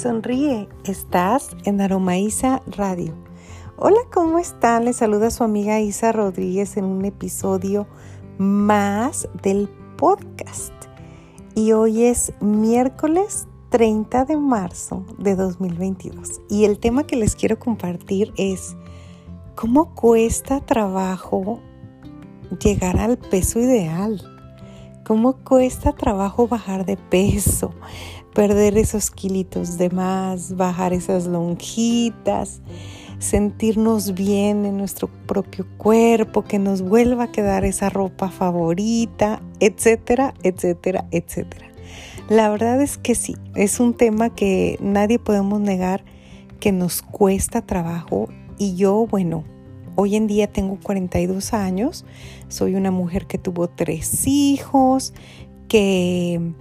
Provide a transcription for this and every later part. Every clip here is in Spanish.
Sonríe, estás en Aromaísa Radio. Hola, ¿cómo están? Les saluda su amiga Isa Rodríguez en un episodio más del podcast. Y hoy es miércoles 30 de marzo de 2022. Y el tema que les quiero compartir es cómo cuesta trabajo llegar al peso ideal. Cómo cuesta trabajo bajar de peso perder esos kilitos de más, bajar esas lonjitas, sentirnos bien en nuestro propio cuerpo, que nos vuelva a quedar esa ropa favorita, etcétera, etcétera, etcétera. La verdad es que sí, es un tema que nadie podemos negar que nos cuesta trabajo y yo, bueno, hoy en día tengo 42 años, soy una mujer que tuvo tres hijos, que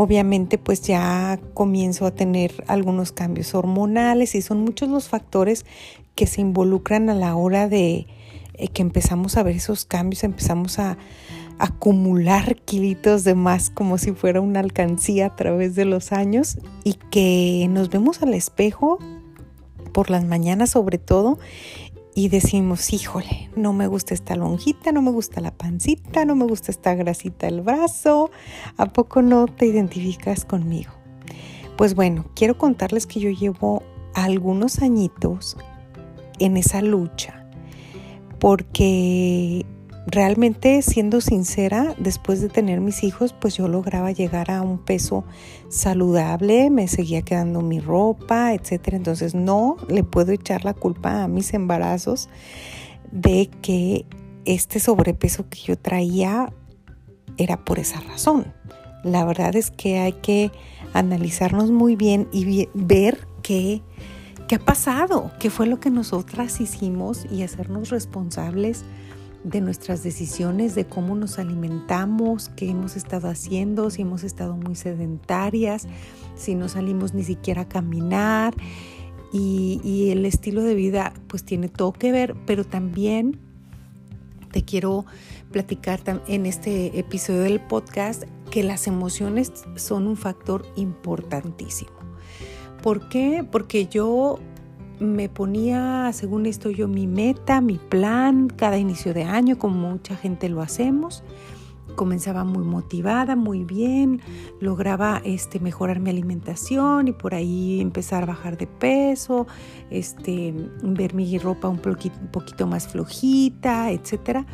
obviamente pues ya comienzo a tener algunos cambios hormonales y son muchos los factores que se involucran a la hora de eh, que empezamos a ver esos cambios, empezamos a, acumular kilitos de más como si fuera una alcancía a través de los años y que nos vemos al espejo por las mañanas sobre todo y decimos, híjole, no me gusta esta lonjita, no me gusta la pancita, no me gusta esta grasita del brazo, ¿a poco no te identificas conmigo? Pues bueno, quiero contarles que yo llevo algunos añitos en esa lucha, porque realmente siendo sincera, después de tener mis hijos, pues yo lograba llegar a un peso saludable, me seguía quedando mi ropa, etcétera. Entonces no le puedo echar la culpa a mis embarazos de que este sobrepeso que yo traía era por esa razón. La verdad es que hay que analizarnos muy bien y ver qué, qué ha pasado, qué fue lo que nosotras hicimos y hacernos responsables de nuestras decisiones, de cómo nos alimentamos, qué hemos estado haciendo, si hemos estado muy sedentarias, si no salimos ni siquiera a caminar. Y, el estilo de vida pues tiene todo que ver, pero también te quiero platicar en este episodio del podcast que las emociones son un factor importantísimo. ¿Por qué? Porque yo me ponía, según esto yo, mi meta, mi plan cada inicio de año, como mucha gente lo hacemos. Comenzaba muy motivada, muy bien, lograba este, mejorar mi alimentación y por ahí empezar a bajar de peso, este, ver mi ropa un poquito, más flojita, etc.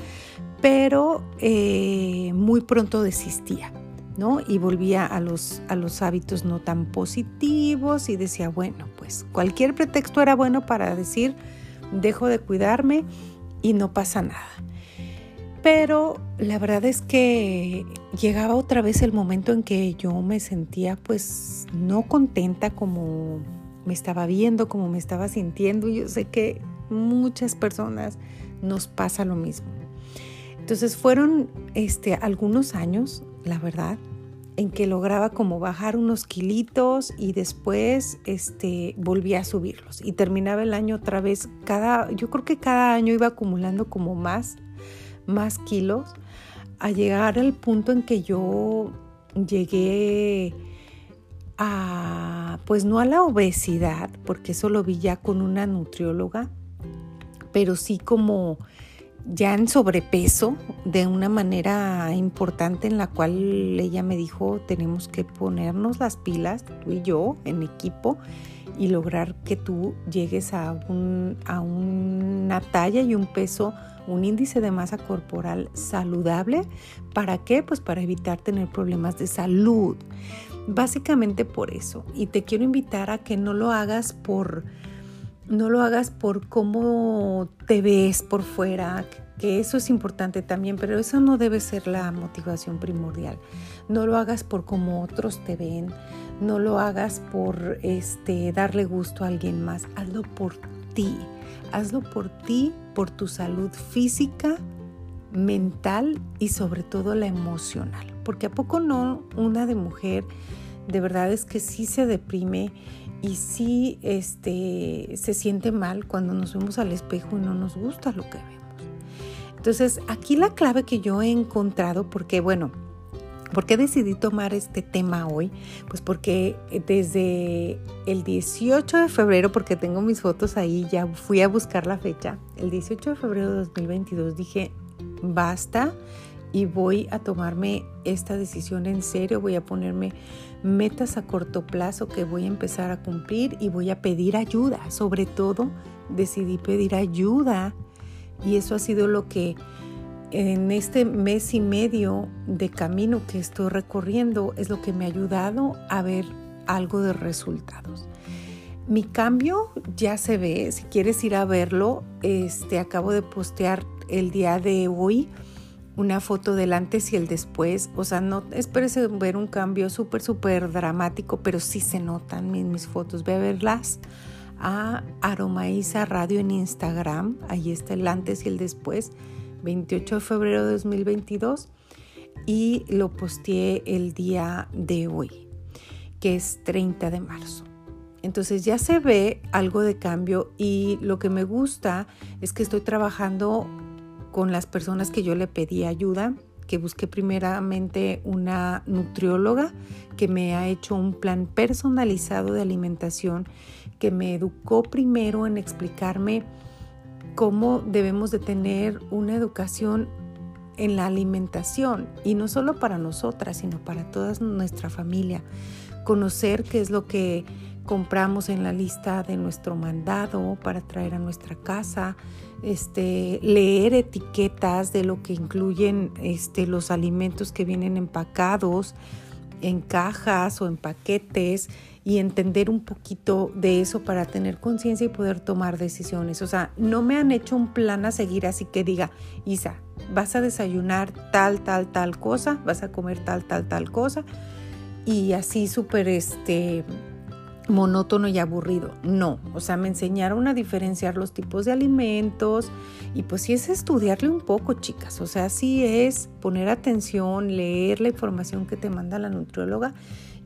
Pero eh, muy pronto desistía ¿no? Y volvía a los, a los hábitos no tan positivos y decía, bueno, pues cualquier pretexto era bueno para decir, dejo de cuidarme y no pasa nada. Pero la verdad es que llegaba otra vez el momento en que yo me sentía pues no contenta como me estaba viendo, como me estaba sintiendo. Yo sé que muchas personas nos pasa lo mismo. Entonces fueron este, algunos años la verdad, en que lograba como bajar unos kilitos y después este, volvía a subirlos y terminaba el año otra vez. Cada, yo creo que cada año iba acumulando como más, más kilos a llegar al punto en que yo llegué a, pues no a la obesidad, porque eso lo vi ya con una nutrióloga, pero sí como ya en sobrepeso de una manera importante en la cual ella me dijo tenemos que ponernos las pilas, tú y yo, en equipo y lograr que tú llegues a, un, a una talla y un peso, un índice de masa corporal saludable. ¿Para qué? Pues para evitar tener problemas de salud. Básicamente por eso. Y te quiero invitar a que no lo hagas por no lo hagas por cómo te ves por fuera, que eso es importante también, pero eso no debe ser la motivación primordial. No lo hagas por cómo otros te ven, no lo hagas por este darle gusto a alguien más, hazlo por ti. Hazlo por ti, por tu salud física, mental y sobre todo la emocional. Porque a poco no una de mujer de verdad es que sí se deprime y sí este, se siente mal cuando nos vemos al espejo y no nos gusta lo que vemos. Entonces, aquí la clave que yo he encontrado, porque bueno, ¿Por qué decidí tomar este tema hoy? Pues porque desde el 18 de febrero, porque tengo mis fotos ahí, ya fui a buscar la fecha, el 18 de febrero de 2022 dije, basta y voy a tomarme esta decisión en serio, voy a ponerme metas a corto plazo que voy a empezar a cumplir y voy a pedir ayuda. Sobre todo, decidí pedir ayuda y eso ha sido lo que en este mes y medio de camino que estoy recorriendo es lo que me ha ayudado a ver algo de resultados. Mi cambio ya se ve, si quieres ir a verlo, este acabo de postear el día de hoy una foto del antes y el después, o sea, no esperes ver un cambio súper súper dramático, pero sí se notan mis, fotos, ve a verlas. A Aromaísa Radio en Instagram, ahí está el antes y el después 28 de febrero de 2022 y lo posteé el día de hoy, que es 30 de marzo. Entonces ya se ve algo de cambio y lo que me gusta es que estoy trabajando con las personas que yo le pedí ayuda, que busqué primeramente una nutrióloga que me ha hecho un plan personalizado de alimentación, que me educó primero en explicarme cómo debemos de tener una educación en la alimentación y no solo para nosotras, sino para toda nuestra familia. Conocer qué es lo que compramos en la lista de nuestro mandado para traer a nuestra casa, este, leer etiquetas de lo que incluyen este, los alimentos que vienen empacados en cajas o en paquetes y entender un poquito de eso para tener conciencia y poder tomar decisiones. O sea, no me han hecho un plan a seguir así que diga, Isa, vas a desayunar tal, tal, tal cosa, vas a comer tal, tal, tal cosa y así súper este monótono y aburrido. No, o sea, me enseñaron a diferenciar los tipos de alimentos y pues sí es estudiarle un poco, chicas. O sea, sí es poner atención, leer la información que te manda la nutrióloga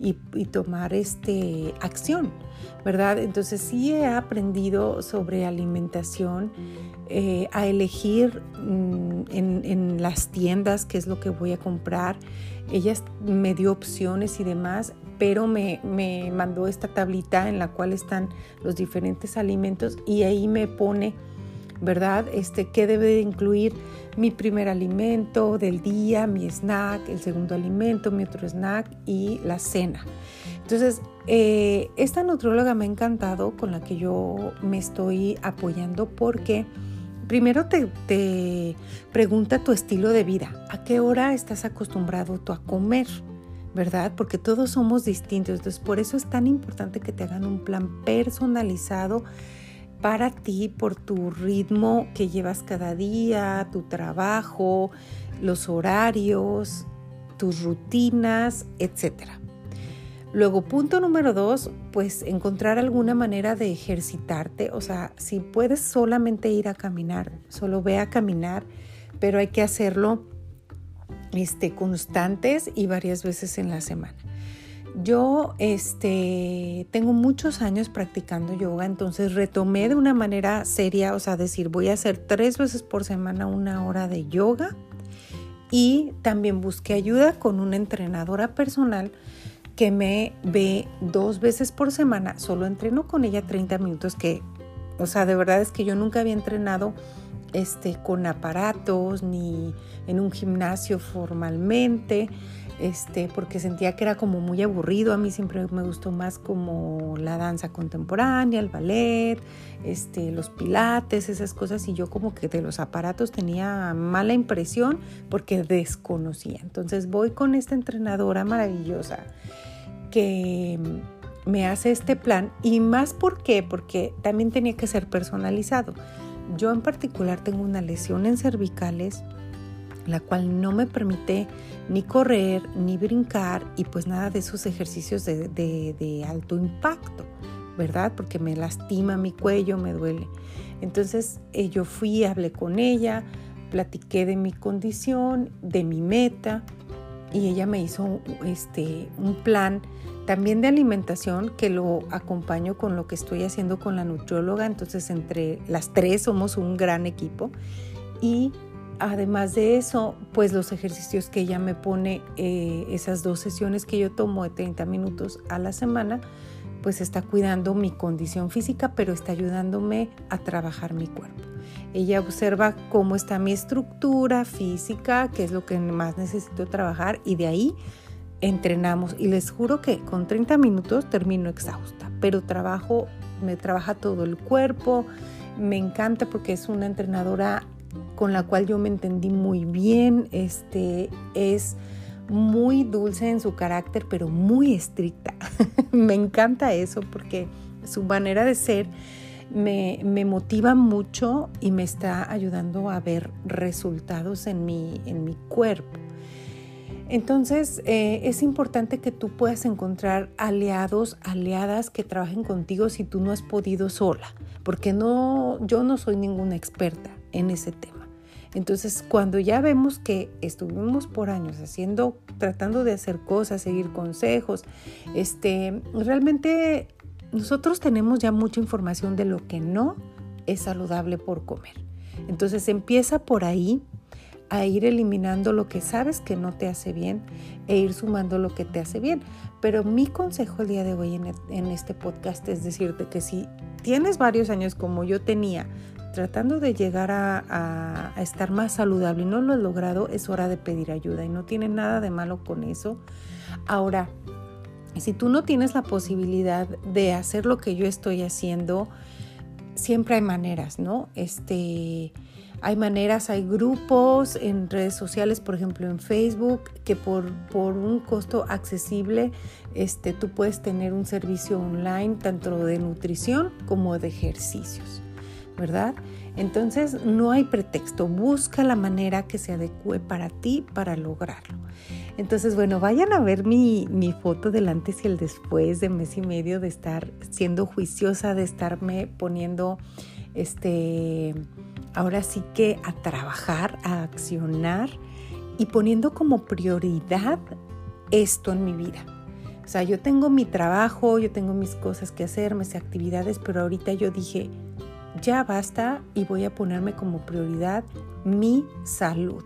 y, tomar este, acción, ¿verdad? Entonces sí he aprendido sobre alimentación, eh, a elegir mm, en, las tiendas qué es lo que voy a comprar. Ella me dio opciones y demás, pero me, me mandó esta tablita en la cual están los diferentes alimentos y ahí me pone ¿verdad? Este, ¿Qué debe de incluir mi primer alimento del día, mi snack, el segundo alimento, mi otro snack y la cena? Entonces, eh, esta nutróloga me ha encantado con la que yo me estoy apoyando porque primero te, te pregunta tu estilo de vida, a qué hora estás acostumbrado tú a comer. ¿Verdad? Porque todos somos distintos. Entonces, por eso es tan importante que te hagan un plan personalizado para ti por tu ritmo que llevas cada día, tu trabajo, los horarios, tus rutinas, etc. Luego, punto número dos, pues encontrar alguna manera de ejercitarte. O sea, si puedes solamente ir a caminar, solo ve a caminar, pero hay que hacerlo este, constantes y varias veces en la semana. Yo este, tengo muchos años practicando yoga, entonces retomé de una manera seria, o sea, decir, voy a hacer tres veces por semana una hora de yoga y también busqué ayuda con una entrenadora personal que me ve dos veces por semana, solo entreno con ella 30 minutos que, o sea, de verdad es que yo nunca había entrenado este, con aparatos ni en un gimnasio formalmente este, porque sentía que era como muy aburrido. A mí siempre me gustó más como la danza contemporánea, el ballet, este, los pilates, esas cosas. Y yo como que de los aparatos tenía mala impresión porque desconocía. Entonces voy con esta entrenadora maravillosa que me hace este plan y más porque también tenía que ser personalizado. Yo en particular tengo una lesión en cervicales la cual no me permite ni correr, ni brincar y pues nada de esos ejercicios de, alto impacto, ¿verdad? Porque me lastima mi cuello, me duele. Entonces eh, yo fui, hablé con ella, platiqué de mi condición, de mi meta y ella me hizo este, un plan también de alimentación que lo acompaño con lo que estoy haciendo con la nutrióloga. Entonces entre las tres somos un gran equipo y además de eso, pues los ejercicios que ella me pone, eh, esas dos sesiones que yo tomo de 30 minutos a la semana, pues está cuidando mi condición física, pero está ayudándome a trabajar mi cuerpo. Ella observa cómo está mi estructura física, qué es lo que más necesito trabajar y de ahí entrenamos. Y les juro que con 30 minutos termino exhausta, pero trabajo, me trabaja todo el cuerpo. Me encanta porque es una entrenadora con la cual yo me entendí muy bien. Este es muy dulce en su carácter, pero muy estricta. me encanta eso porque su manera de ser me, motiva mucho y me está ayudando a ver resultados en mi, en mi cuerpo. Entonces eh, es importante que tú puedas encontrar aliados, aliadas que trabajen contigo si tú no has podido sola, porque no, yo no soy ninguna experta en ese tema. Entonces, cuando ya vemos que estuvimos por años haciendo, tratando de hacer cosas, seguir consejos, este, realmente nosotros tenemos ya mucha información de lo que no es saludable por comer. Entonces empieza por ahí a ir eliminando lo que sabes que no te hace bien e ir sumando lo que te hace bien. Pero mi consejo el día de hoy en, este podcast es decirte que si tienes varios años como yo tenía, tratando de llegar a, a, estar más saludable y no lo has logrado, es hora de pedir ayuda y no tiene nada de malo con eso. Ahora, si tú no tienes la posibilidad de hacer lo que yo estoy haciendo, siempre hay maneras, ¿no? Este, hay maneras, hay grupos en redes sociales, por ejemplo en Facebook, que por, por un costo accesible este, tú puedes tener un servicio online tanto de nutrición como de ejercicios, ¿verdad? Entonces no hay pretexto, busca la manera que se adecue para ti para lograrlo. Entonces, bueno, vayan a ver mi, foto del antes y el después de mes y medio de estar siendo juiciosa, de estarme poniendo, este, ahora sí que a trabajar, a accionar y poniendo como prioridad esto en mi vida. O sea, yo tengo mi trabajo, yo tengo mis cosas que hacer, mis actividades, pero ahorita yo dije, ya basta y voy a ponerme como prioridad mi salud,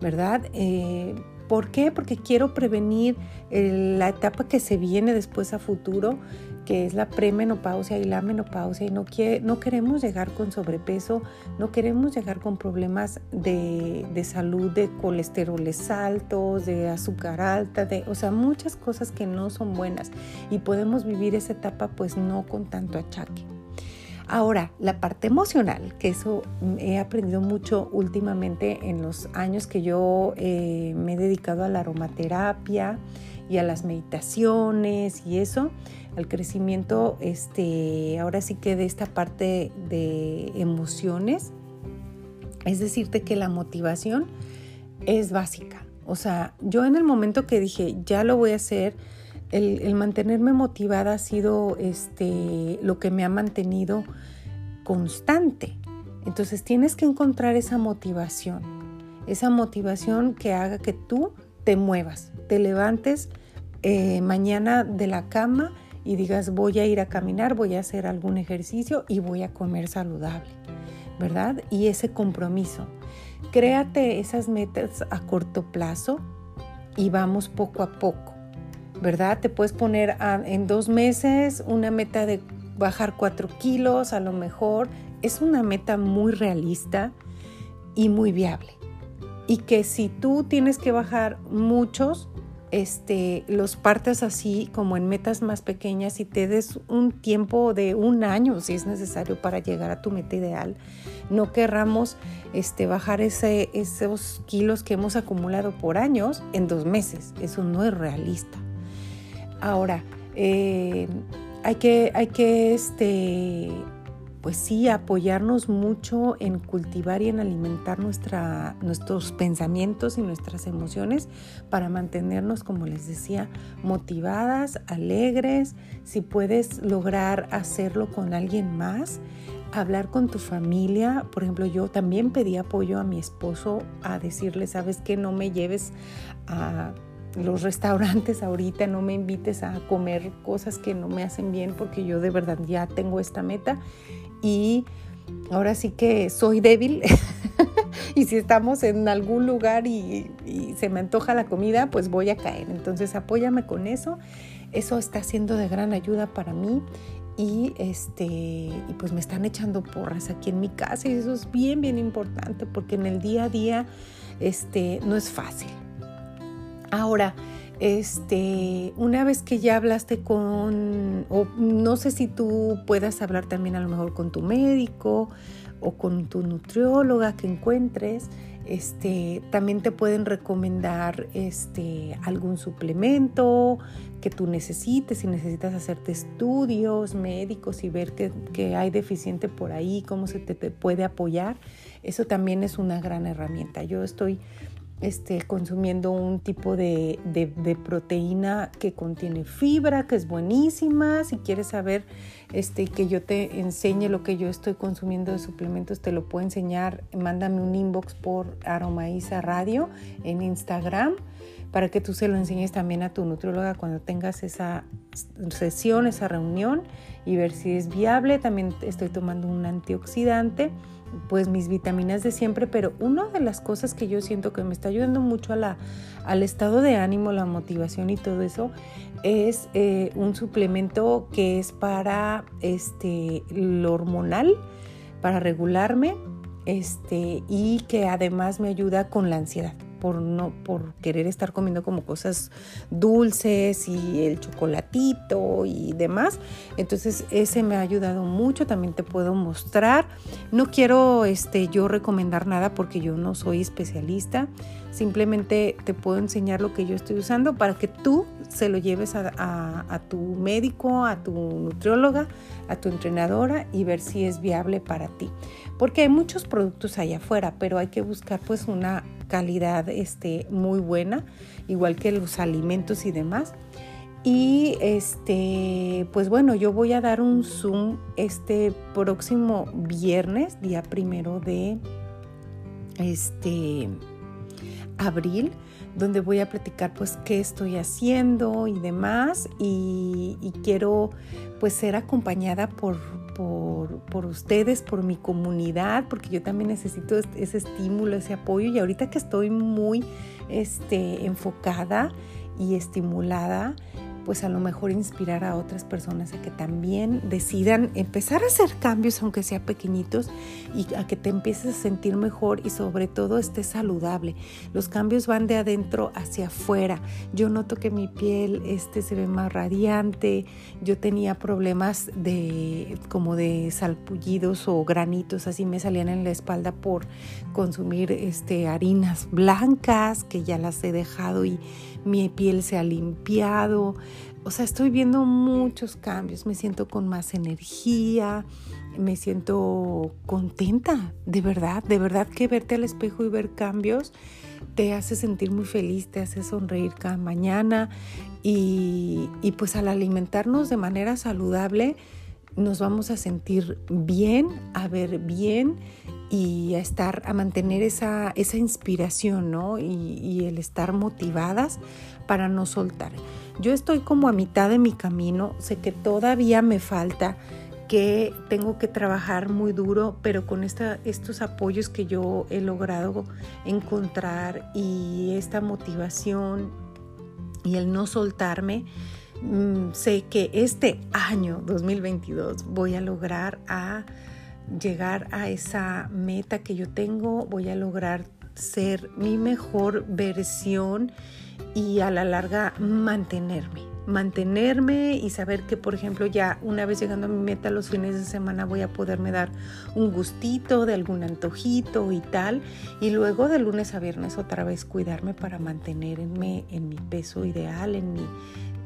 ¿verdad? Eh, ¿Por qué? Porque quiero prevenir la etapa que se viene después a futuro, que es la premenopausia y la menopausia. Y no, no queremos llegar con sobrepeso, no queremos llegar con problemas de, de salud, de colesteroles altos, de azúcar alta, de, o sea, muchas cosas que no son buenas. Y podemos vivir esa etapa pues no con tanto achaque. Ahora, la parte emocional, que eso he aprendido mucho últimamente en los años que yo eh, me he dedicado a la aromaterapia y a las meditaciones y eso, al crecimiento, este, ahora sí que de esta parte de emociones, es decirte que la motivación es básica. O sea, yo en el momento que dije, ya lo voy a hacer, el, mantenerme motivada ha sido este, lo que me ha mantenido constante. Entonces tienes que encontrar esa motivación, esa motivación que haga que tú te muevas, te levantes eh, mañana de la cama y digas voy a ir a caminar, voy a hacer algún ejercicio y voy a comer saludable, ¿verdad? Y ese compromiso. Créate esas metas a corto plazo y vamos poco a poco. ¿Verdad? Te puedes poner en dos meses una meta de bajar cuatro kilos, a lo mejor. Es una meta muy realista y muy viable. Y que si tú tienes que bajar muchos, este, los partes así como en metas más pequeñas y te des un tiempo de un año si es necesario para llegar a tu meta ideal. No querramos este, bajar ese, esos kilos que hemos acumulado por años en dos meses. Eso no es realista. Ahora, eh, hay que, hay que este, pues sí, apoyarnos mucho en cultivar y en alimentar nuestra, nuestros pensamientos y nuestras emociones para mantenernos, como les decía, motivadas, alegres. Si puedes lograr hacerlo con alguien más, hablar con tu familia. Por ejemplo, yo también pedí apoyo a mi esposo a decirle, sabes que no me lleves a los restaurantes ahorita, no me invites a comer cosas que no me hacen bien porque yo de verdad ya tengo esta meta y ahora sí que soy débil y si estamos en algún lugar y, se me antoja la comida, pues voy a caer. Entonces apóyame con eso. Eso está siendo de gran ayuda para mí y este y pues me están echando porras aquí en mi casa y eso es bien bien importante porque en el día a día este no es fácil. Ahora, este, una vez que ya hablaste con, o no sé si tú puedas hablar también a lo mejor con tu médico o con tu nutrióloga que encuentres, este, también te pueden recomendar este, algún suplemento que tú necesites, si necesitas hacerte estudios médicos y ver qué, hay deficiente por ahí, cómo se te puede apoyar. Eso también es una gran herramienta. Yo estoy este, consumiendo un tipo de, proteína que contiene fibra, que es buenísima. Si quieres saber este, que yo te enseñe lo que yo estoy consumiendo de suplementos, te lo puedo enseñar. Mándame un inbox por Aromaísa Radio en Instagram para que tú se lo enseñes también a tu nutrióloga cuando tengas esa sesión, esa reunión y ver si es viable. También estoy tomando un antioxidante pues mis vitaminas de siempre, pero una de las cosas que yo siento que me está ayudando mucho a la, al estado de ánimo, la motivación y todo eso, es eh, un suplemento que es para este, lo hormonal, para regularme, este, y que además me ayuda con la ansiedad por no por querer estar comiendo como cosas dulces y el chocolatito y demás. Entonces, ese me ha ayudado mucho, también te puedo mostrar. No quiero este yo recomendar nada porque yo no soy especialista. Simplemente te puedo enseñar lo que yo estoy usando para que tú se lo lleves a, tu médico, a tu nutrióloga, a tu entrenadora y ver si es viable para ti. Porque hay muchos productos allá afuera, pero hay que buscar pues una calidad este, muy buena, igual que los alimentos y demás. Y este, pues bueno, yo voy a dar un Zoom este próximo viernes, día primero de este abril, donde voy a platicar pues qué estoy haciendo y demás. Y, quiero pues ser acompañada por, por, ustedes, por mi comunidad, porque yo también necesito ese estímulo, ese apoyo. Y ahorita que estoy muy este, enfocada y estimulada, pues a lo mejor inspirar a otras personas a que también decidan empezar a hacer cambios, aunque sean pequeñitos, y a que te empieces a sentir mejor y sobre todo estés saludable. Los cambios van de adentro hacia afuera. Yo noto que mi piel este, se ve más radiante. Yo tenía problemas de como de salpullidos o granitos, así me salían en la espalda por consumir este, harinas blancas que ya las he dejado y mi piel se ha limpiado. O sea, estoy viendo muchos cambios, me siento con más energía, me siento contenta, de verdad, de verdad que verte al espejo y ver cambios te hace sentir muy feliz, te hace sonreír cada mañana y, y pues al alimentarnos de manera saludable nos vamos a sentir bien, a ver bien y a estar, a mantener esa, esa inspiración, ¿no? Y, el estar motivadas para no soltar. Yo estoy como a mitad de mi camino, sé que todavía me falta, que tengo que trabajar muy duro, pero con estos apoyos que yo he logrado encontrar y esta motivación y el no soltarme, mm, sé que este año 2022 voy a lograr a llegar a esa meta que yo tengo, voy a lograr ser mi mejor versión y a la larga mantenerme. Mantenerme y saber que, por ejemplo, ya una vez llegando a mi meta los fines de semana voy a poderme dar un gustito de algún antojito y tal. Y luego de lunes a viernes otra vez cuidarme para mantenerme en mi peso ideal, en mi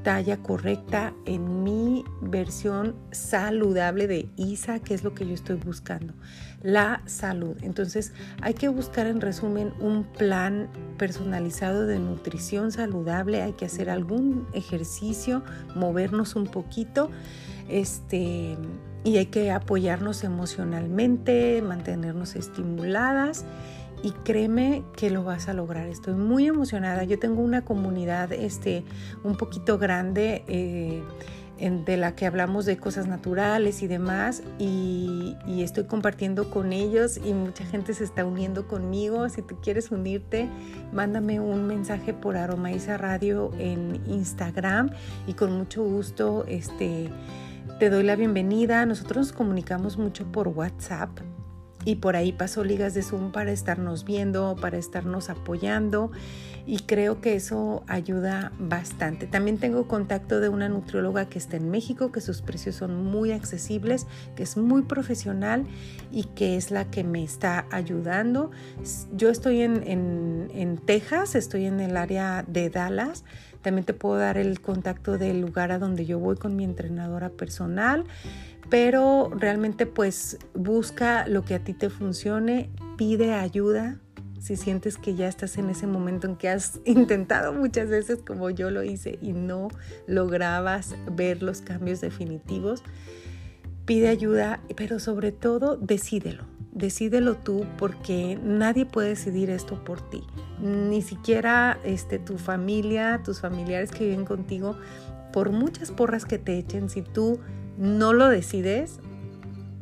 talla correcta en mi versión saludable de ISA, que es lo que yo estoy buscando, la salud. Entonces hay que buscar en resumen un plan personalizado de nutrición saludable, hay que hacer algún ejercicio, movernos un poquito, este, y hay que apoyarnos emocionalmente, mantenernos estimuladas y créeme que lo vas a lograr. Estoy muy emocionada. Yo tengo una comunidad este, un poquito grande. Eh, de la que hablamos de cosas naturales y demás y, estoy compartiendo con ellos y mucha gente se está uniendo conmigo. Si tú quieres unirte, mándame un mensaje por Aromaiza Radio en Instagram y con mucho gusto este, te doy la bienvenida. Nosotros nos comunicamos mucho por WhatsApp y por ahí paso ligas de Zoom para estarnos viendo, para estarnos apoyando y creo que eso ayuda bastante. También tengo contacto de una nutrióloga que está en México, que sus precios son muy accesibles, que es muy profesional y que es la que me está ayudando. Yo estoy en, en Texas, estoy en el área de Dallas. También te puedo dar el contacto del lugar a donde yo voy con mi entrenadora personal pero realmente pues busca lo que a ti te funcione, pide ayuda, si sientes que ya estás en ese momento en que has intentado muchas veces como yo lo hice y no lograbas ver los cambios definitivos, pide ayuda, pero sobre todo decídelo. Decídelo tú porque nadie puede decidir esto por ti. Ni siquiera este, tu familia, tus familiares que viven contigo, por muchas porras que te echen, si tú no lo decides,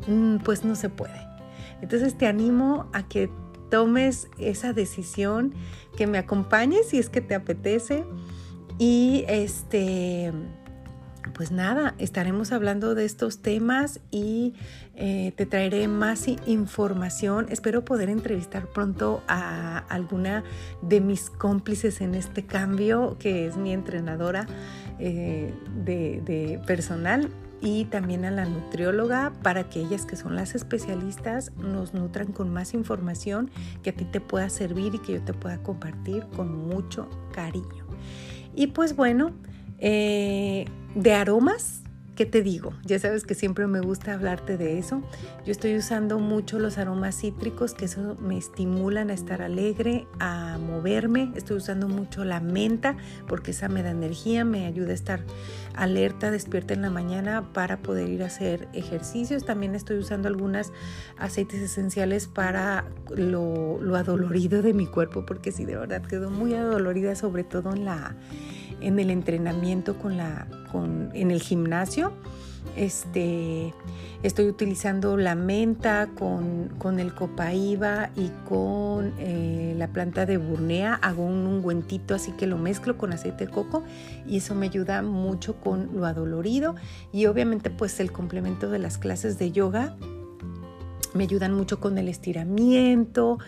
mm, pues no se puede. Entonces te animo a que tomes esa decisión, que me acompañes si es que te apetece. Y este, pues nada, estaremos hablando de estos temas y eh, te traeré más información. Espero poder entrevistar pronto a alguna de mis cómplices en este cambio, que es mi entrenadora eh, de personal y también a la nutrióloga para que ellas que son las especialistas nos nutran con más información que a ti te pueda servir y que yo te pueda compartir con mucho cariño. Y pues bueno, eh, de aromas ¿Qué te digo? Ya sabes que siempre me gusta hablarte de eso. Yo estoy usando mucho los aromas cítricos, que eso me estimulan a estar alegre, a moverme. Estoy usando mucho la menta, porque esa me da energía, me ayuda a estar alerta, despierta en la mañana para poder ir a hacer ejercicios. También estoy usando algunos aceites esenciales para lo, lo adolorido de mi cuerpo, porque sí, de verdad quedó muy adolorida, sobre todo en la en el entrenamiento con la, con, en el gimnasio. Este, estoy utilizando la menta con, con el copaíba y con eh, la planta de burnea. Hago un ungüentito así que lo mezclo con aceite de coco y eso me ayuda mucho con lo adolorido. Y obviamente pues el complemento de las clases de yoga me ayudan mucho con el estiramiento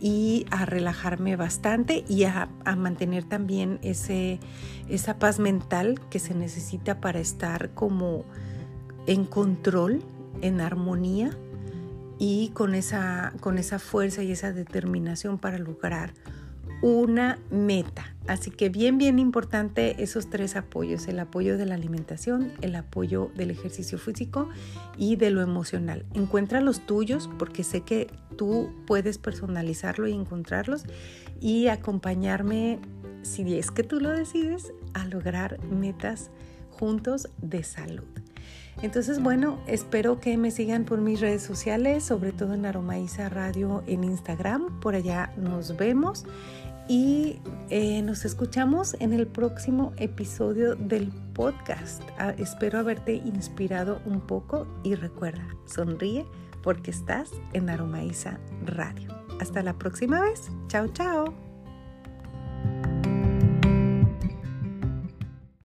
y a relajarme bastante y a, mantener también ese, esa paz mental que se necesita para estar como en control, en armonía y con esa, con esa fuerza y esa determinación para lograr una meta. Así que bien, bien importante esos tres apoyos, el apoyo de la alimentación, el apoyo del ejercicio físico y de lo emocional. Encuentra los tuyos porque sé que tú puedes personalizarlo y encontrarlos y acompañarme, si es que tú lo decides, a lograr metas juntos de salud. Entonces, bueno, espero que me sigan por mis redes sociales, sobre todo en Aromaiza Radio en Instagram. Por allá nos vemos y eh, nos escuchamos en el próximo episodio del podcast. Ah, espero haberte inspirado un poco y recuerda, sonríe porque estás en Aromaiza Radio. Hasta la próxima vez. Chao, chao.